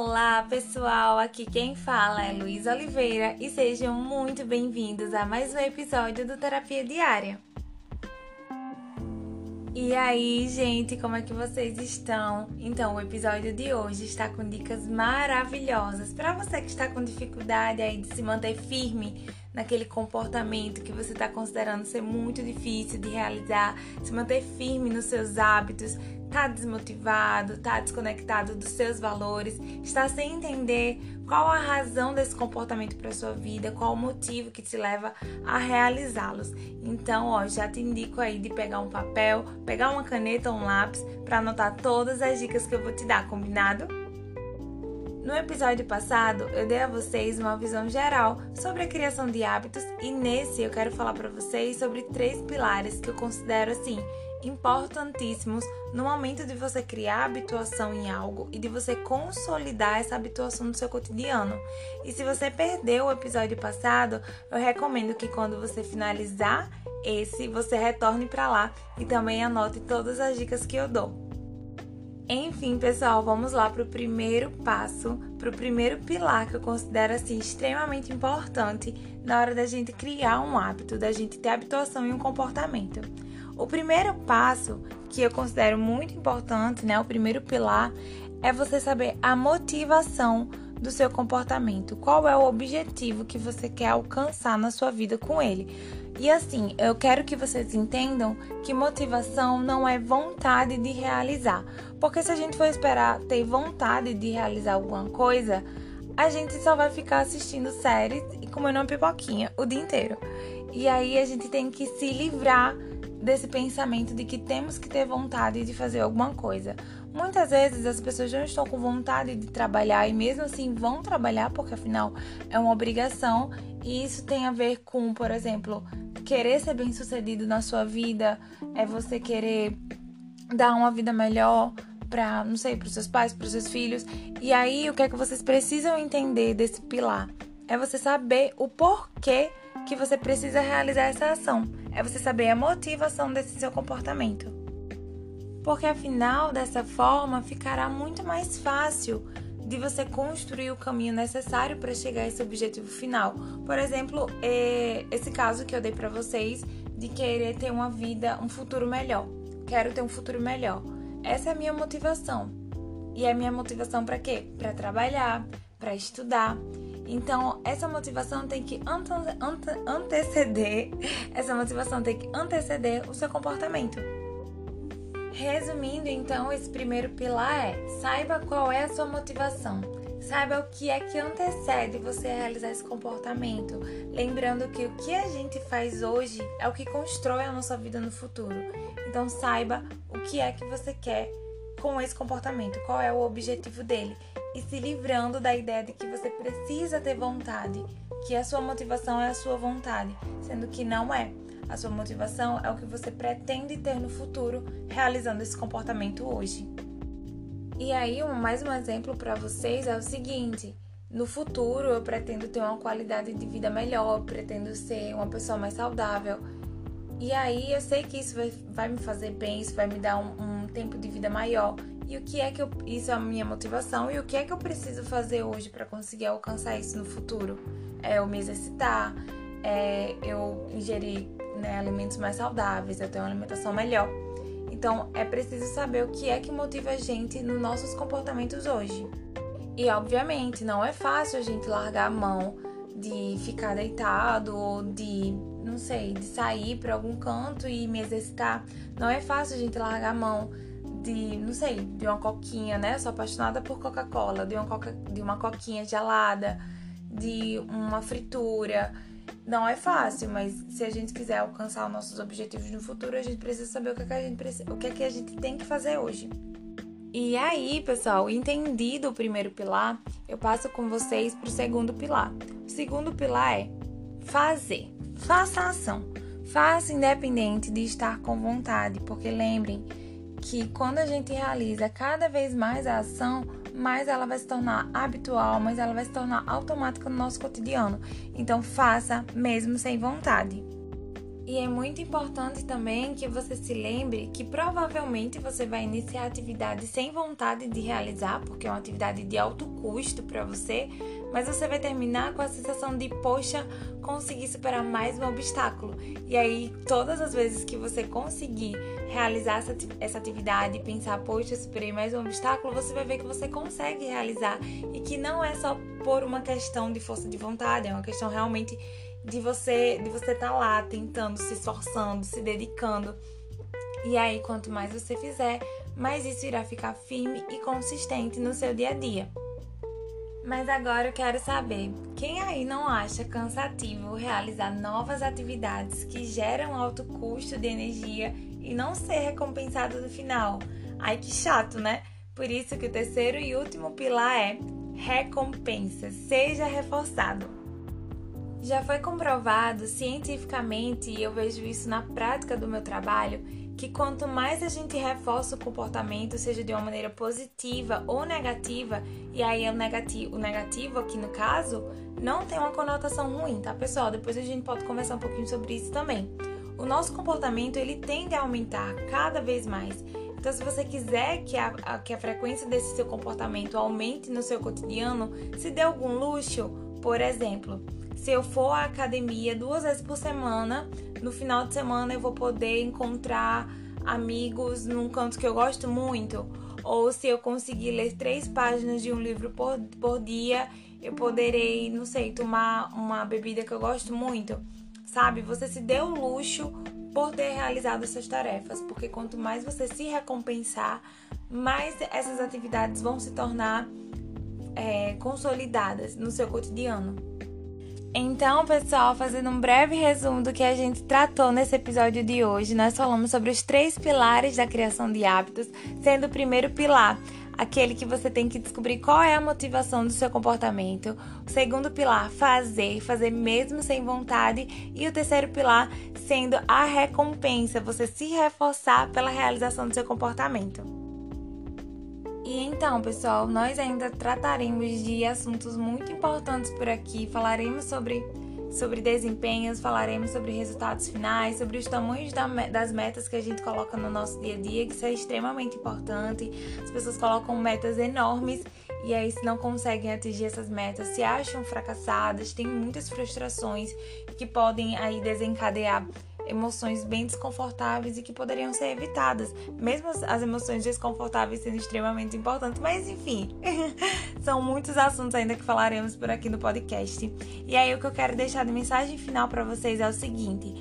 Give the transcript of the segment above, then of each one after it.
Olá, pessoal! Aqui quem fala é Luiz Oliveira e sejam muito bem-vindos a mais um episódio do Terapia Diária. E aí, gente, como é que vocês estão? Então, o episódio de hoje está com dicas maravilhosas para você que está com dificuldade aí de se manter firme naquele comportamento que você está considerando ser muito difícil de realizar, se manter firme nos seus hábitos, tá desmotivado, tá desconectado dos seus valores, está sem entender qual a razão desse comportamento para sua vida, qual o motivo que te leva a realizá-los. Então, ó, já te indico aí de pegar um papel, pegar uma caneta ou um lápis para anotar todas as dicas que eu vou te dar, combinado? No episódio passado, eu dei a vocês uma visão geral sobre a criação de hábitos e nesse eu quero falar para vocês sobre três pilares que eu considero assim importantíssimos no momento de você criar habituação em algo e de você consolidar essa habituação no seu cotidiano. E se você perdeu o episódio passado, eu recomendo que quando você finalizar esse, você retorne para lá e também anote todas as dicas que eu dou. Enfim, pessoal, vamos lá para o primeiro passo, para o primeiro pilar que eu considero assim extremamente importante na hora da gente criar um hábito, da gente ter habituação em um comportamento. O primeiro passo que eu considero muito importante, né, o primeiro pilar, é você saber a motivação do seu comportamento. Qual é o objetivo que você quer alcançar na sua vida com ele? E assim, eu quero que vocês entendam que motivação não é vontade de realizar. Porque se a gente for esperar ter vontade de realizar alguma coisa, a gente só vai ficar assistindo séries e comendo uma pipoquinha o dia inteiro. E aí a gente tem que se livrar desse pensamento de que temos que ter vontade de fazer alguma coisa. Muitas vezes as pessoas não estão com vontade de trabalhar e mesmo assim vão trabalhar porque afinal é uma obrigação e isso tem a ver com, por exemplo, querer ser bem-sucedido na sua vida, é você querer dar uma vida melhor para, não sei, para os seus pais, para os seus filhos. E aí o que é que vocês precisam entender desse pilar? É você saber o porquê que você precisa realizar essa ação é você saber a motivação desse seu comportamento. Porque afinal, dessa forma, ficará muito mais fácil de você construir o caminho necessário para chegar a esse objetivo final. Por exemplo, é, esse caso que eu dei para vocês de querer ter uma vida, um futuro melhor. Quero ter um futuro melhor. Essa é a minha motivação. E a minha motivação para quê? Para trabalhar, para estudar. Então, essa motivação tem que ante ante anteceder, essa motivação tem que anteceder o seu comportamento. Resumindo, então, esse primeiro pilar é: saiba qual é a sua motivação. Saiba o que é que antecede você realizar esse comportamento. Lembrando que o que a gente faz hoje é o que constrói a nossa vida no futuro. Então, saiba o que é que você quer com esse comportamento, qual é o objetivo dele e se livrando da ideia de que você precisa ter vontade, que a sua motivação é a sua vontade, sendo que não é. A sua motivação é o que você pretende ter no futuro realizando esse comportamento hoje. E aí, mais um exemplo para vocês é o seguinte: no futuro eu pretendo ter uma qualidade de vida melhor, pretendo ser uma pessoa mais saudável. E aí eu sei que isso vai, vai me fazer bem, isso vai me dar um, um tempo de vida maior e o que é que eu. Isso é a minha motivação. E o que é que eu preciso fazer hoje para conseguir alcançar isso no futuro? É eu me exercitar, é eu ingerir né, alimentos mais saudáveis, eu ter uma alimentação melhor. Então é preciso saber o que é que motiva a gente nos nossos comportamentos hoje. E obviamente não é fácil a gente largar a mão de ficar deitado ou de, não sei, de sair para algum canto e me exercitar. Não é fácil a gente largar a mão de, não sei, de uma coquinha, né? Sou apaixonada por Coca-Cola, de uma coca, de uma coquinha gelada, de uma fritura. Não é fácil, mas se a gente quiser alcançar os nossos objetivos no futuro, a gente precisa saber o que, é que a gente precisa, o que é que a gente tem que fazer hoje. E aí, pessoal, entendido o primeiro pilar, eu passo com vocês para o segundo pilar. O segundo pilar é fazer. Faça a ação. Faça independente de estar com vontade, porque lembrem que quando a gente realiza cada vez mais a ação, mais ela vai se tornar habitual, mais ela vai se tornar automática no nosso cotidiano. Então faça mesmo sem vontade. E é muito importante também que você se lembre que provavelmente você vai iniciar a atividade sem vontade de realizar, porque é uma atividade de alto custo para você, mas você vai terminar com a sensação de, poxa, consegui superar mais um obstáculo. E aí, todas as vezes que você conseguir realizar essa atividade e pensar, poxa, superei mais um obstáculo, você vai ver que você consegue realizar e que não é só por uma questão de força de vontade, é uma questão realmente de você de você estar tá lá tentando, se esforçando, se dedicando. E aí, quanto mais você fizer, mais isso irá ficar firme e consistente no seu dia a dia. Mas agora eu quero saber, quem aí não acha cansativo realizar novas atividades que geram alto custo de energia e não ser recompensado no final? Ai que chato, né? Por isso que o terceiro e último pilar é recompensa, seja reforçado. Já foi comprovado cientificamente, e eu vejo isso na prática do meu trabalho, que quanto mais a gente reforça o comportamento, seja de uma maneira positiva ou negativa, e aí é o negativo, o negativo aqui no caso, não tem uma conotação ruim, tá pessoal? Depois a gente pode conversar um pouquinho sobre isso também. O nosso comportamento ele tende a aumentar cada vez mais. Então, se você quiser que a, a, que a frequência desse seu comportamento aumente no seu cotidiano, se dê algum luxo, por exemplo, se eu for à academia duas vezes por semana, no final de semana eu vou poder encontrar amigos num canto que eu gosto muito. Ou se eu conseguir ler três páginas de um livro por, por dia, eu poderei, não sei, tomar uma bebida que eu gosto muito. Sabe? Você se deu o luxo por ter realizado essas tarefas, porque quanto mais você se recompensar, mais essas atividades vão se tornar é, consolidadas no seu cotidiano. Então, pessoal, fazendo um breve resumo do que a gente tratou nesse episódio de hoje, nós falamos sobre os três pilares da criação de hábitos, sendo o primeiro pilar aquele que você tem que descobrir qual é a motivação do seu comportamento. O segundo pilar, fazer, fazer mesmo sem vontade. E o terceiro pilar, sendo a recompensa, você se reforçar pela realização do seu comportamento. E então, pessoal, nós ainda trataremos de assuntos muito importantes por aqui. Falaremos sobre, sobre desempenhos, falaremos sobre resultados finais, sobre os tamanhos da, das metas que a gente coloca no nosso dia a dia, que isso é extremamente importante. As pessoas colocam metas enormes e aí, se não conseguem atingir essas metas, se acham fracassadas, têm muitas frustrações que podem aí desencadear emoções bem desconfortáveis e que poderiam ser evitadas, mesmo as emoções desconfortáveis sendo extremamente importantes, mas enfim, são muitos assuntos ainda que falaremos por aqui no podcast. E aí o que eu quero deixar de mensagem final para vocês é o seguinte: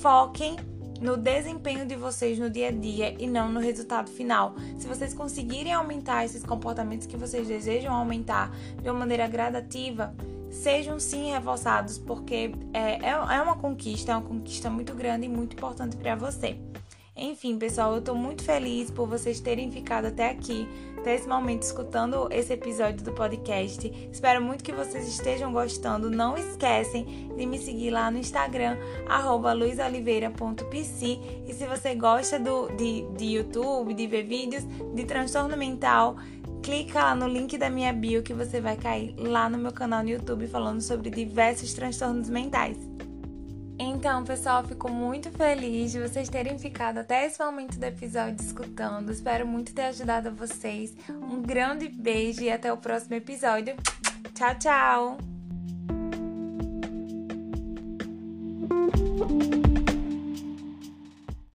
foquem no desempenho de vocês no dia a dia e não no resultado final. Se vocês conseguirem aumentar esses comportamentos que vocês desejam aumentar de uma maneira gradativa, sejam sim reforçados, porque é, é, é uma conquista, é uma conquista muito grande e muito importante para você. Enfim, pessoal, eu tô muito feliz por vocês terem ficado até aqui, até esse momento, escutando esse episódio do podcast. Espero muito que vocês estejam gostando. Não esquecem de me seguir lá no Instagram, luisoliveira.pc. E se você gosta do, de, de YouTube, de ver vídeos de transtorno mental, clica lá no link da minha bio que você vai cair lá no meu canal no YouTube falando sobre diversos transtornos mentais. Então, pessoal, fico muito feliz de vocês terem ficado até esse momento do episódio escutando. Espero muito ter ajudado vocês. Um grande beijo e até o próximo episódio. Tchau, tchau!